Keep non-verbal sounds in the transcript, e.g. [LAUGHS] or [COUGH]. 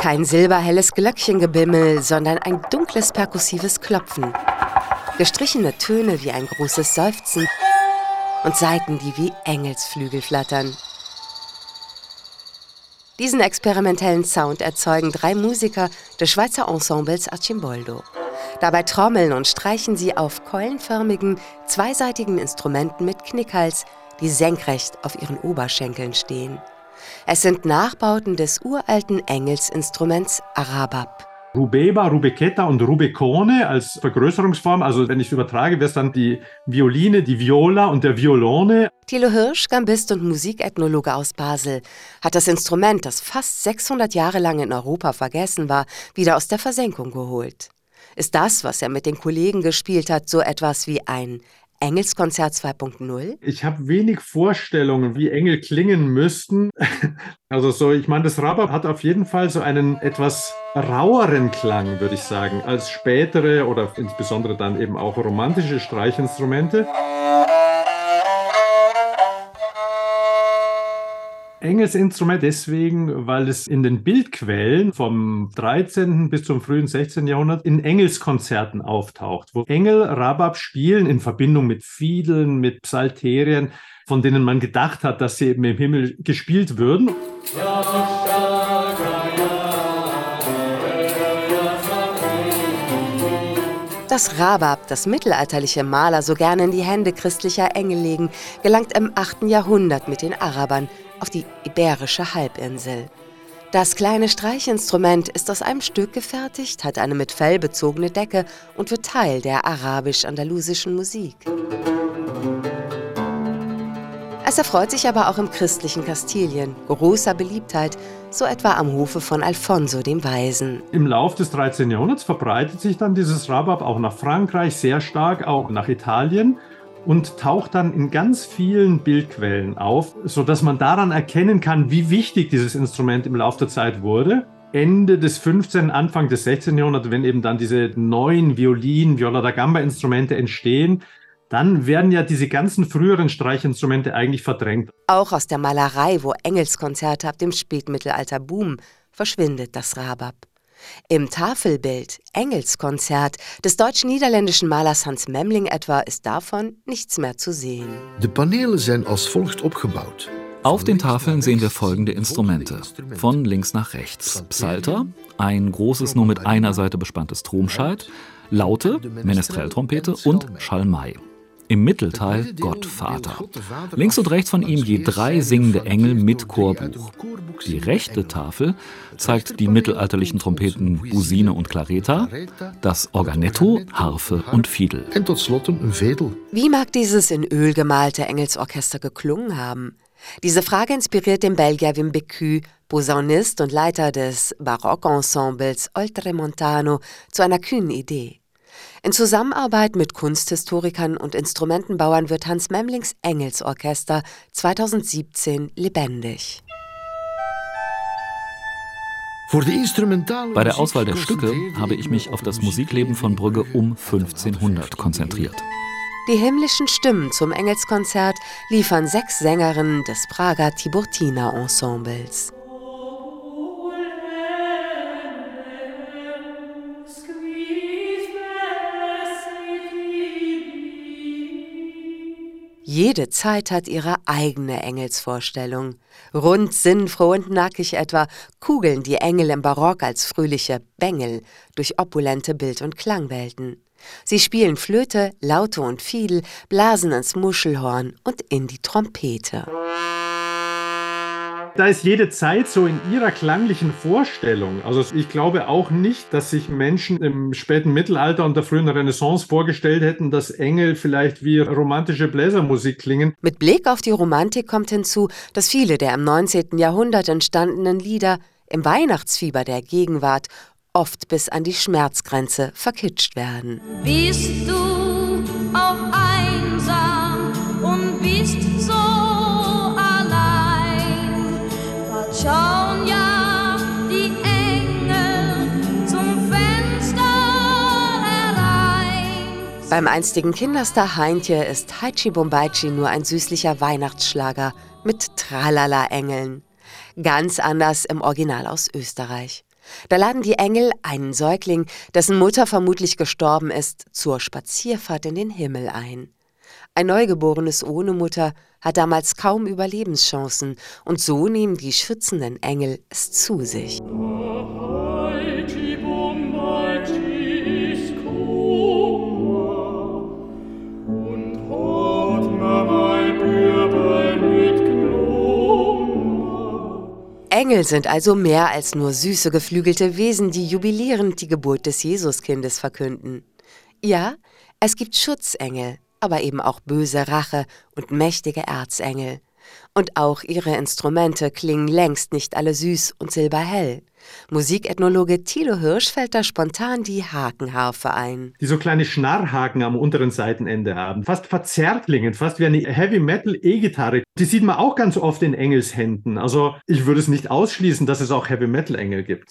Kein silberhelles Glöckchengebimmel, sondern ein dunkles perkussives Klopfen. Gestrichene Töne wie ein großes Seufzen und Saiten, die wie Engelsflügel flattern. Diesen experimentellen Sound erzeugen drei Musiker des Schweizer Ensembles Archimboldo. Dabei trommeln und streichen sie auf keulenförmigen, zweiseitigen Instrumenten mit Knickhals, die senkrecht auf ihren Oberschenkeln stehen. Es sind Nachbauten des uralten Engelsinstruments Arabab. Rubeba, Rubecetta und Rubecone als Vergrößerungsform. Also wenn ich es übertrage, wäre es dann die Violine, die Viola und der Violone. Thilo Hirsch, Gambist und Musikethnologe aus Basel, hat das Instrument, das fast 600 Jahre lang in Europa vergessen war, wieder aus der Versenkung geholt. Ist das, was er mit den Kollegen gespielt hat, so etwas wie ein Engelskonzert 2.0? Ich habe wenig Vorstellungen, wie Engel klingen müssten. [LAUGHS] Also so, ich meine, das Rabab hat auf jeden Fall so einen etwas raueren Klang, würde ich sagen, als spätere oder insbesondere dann eben auch romantische Streichinstrumente. Engelsinstrument deswegen, weil es in den Bildquellen vom 13. bis zum frühen 16. Jahrhundert in Engelskonzerten auftaucht, wo Engel Rabab spielen in Verbindung mit Fiedeln, mit Psalterien, von denen man gedacht hat, dass sie eben im Himmel gespielt würden. Das Rabab, das mittelalterliche Maler so gerne in die Hände christlicher Engel legen, gelangt im 8. Jahrhundert mit den Arabern auf die Iberische Halbinsel. Das kleine Streichinstrument ist aus einem Stück gefertigt, hat eine mit Fell bezogene Decke und wird Teil der arabisch-andalusischen Musik. Es erfreut sich aber auch im christlichen Kastilien großer Beliebtheit, so etwa am Hofe von Alfonso dem Weisen. Im Lauf des 13. Jahrhunderts verbreitet sich dann dieses Rabab auch nach Frankreich sehr stark, auch nach Italien und taucht dann in ganz vielen Bildquellen auf, sodass man daran erkennen kann, wie wichtig dieses Instrument im Laufe der Zeit wurde. Ende des 15., Anfang des 16. Jahrhunderts, wenn eben dann diese neuen Violin, Viola da Gamba Instrumente entstehen, dann werden ja diese ganzen früheren Streichinstrumente eigentlich verdrängt. Auch aus der Malerei, wo Engelskonzerte ab dem Spätmittelalter boomen, verschwindet das Rabab. Im Tafelbild Engelskonzert des deutsch-niederländischen Malers Hans Memling etwa ist davon nichts mehr zu sehen. Die Paneele sind als folgt aufgebaut. Auf den Tafeln sehen wir folgende Instrumente. Von links nach rechts. Psalter, ein großes, nur mit einer Seite bespanntes Tromscheit, Laute, Menestrelltrompete und Schalmei. Im Mittelteil Gott Vater. Links und rechts von ihm je drei singende Engel mit Chorbuch. Die rechte Tafel zeigt die mittelalterlichen Trompeten Busine und Clareta, das Organetto, Harfe und Fiedel. Wie mag dieses in Öl gemalte Engelsorchester geklungen haben? Diese Frage inspiriert den Belgier Wim Becu, Posaunist und Leiter des Barockensembles Oltremontano, zu einer kühnen Idee. In Zusammenarbeit mit Kunsthistorikern und Instrumentenbauern wird Hans Memlings Engelsorchester 2017 lebendig. Bei der Auswahl der Stücke habe ich mich auf das Musikleben von Brügge um 1500 konzentriert. Die himmlischen Stimmen zum Engelskonzert liefern sechs Sängerinnen des Prager Tiburtina Ensembles. Jede Zeit hat ihre eigene Engelsvorstellung. Rund, sinnfroh und nackig etwa kugeln die Engel im Barock als fröhliche Bengel durch opulente Bild- und Klangwelten. Sie spielen Flöte, Laute und Fiedel, blasen ins Muschelhorn und in die Trompete. Da ist jede Zeit so in ihrer klanglichen Vorstellung. Also ich glaube auch nicht, dass sich Menschen im späten Mittelalter und der frühen Renaissance vorgestellt hätten, dass Engel vielleicht wie romantische Bläsermusik klingen. Mit Blick auf die Romantik kommt hinzu, dass viele der im 19. Jahrhundert entstandenen Lieder im Weihnachtsfieber der Gegenwart oft bis an die Schmerzgrenze verkitscht werden. Bist du auch schauen ja die Engel zum Fenster herein. Beim einstigen Kinderstar Heintje ist Haichi Bombaichi nur ein süßlicher Weihnachtsschlager mit Tralala-Engeln. Ganz anders im Original aus Österreich. Da laden die Engel einen Säugling, dessen Mutter vermutlich gestorben ist, zur Spazierfahrt in den Himmel ein. Ein Neugeborenes ohne Mutter hat damals kaum Überlebenschancen, und so nehmen die schützenden Engel es zu sich. Engel sind also mehr als nur süße geflügelte Wesen, die jubilierend die Geburt des Jesuskindes verkünden. Ja, es gibt Schutzengel, aber eben auch böse Rache und mächtige Erzengel. Und auch ihre Instrumente klingen längst nicht alle süß und silberhell. Musikethnologe Thilo Hirsch fällt da spontan die Hakenharfe ein. Die so kleine Schnarrhaken am unteren Seitenende haben, fast verzerrt klingen, fast wie eine Heavy Metal E-Gitarre. Die sieht man auch ganz oft in Engelshänden. Also ich würde es nicht ausschließen, dass es auch Heavy Metal Engel gibt.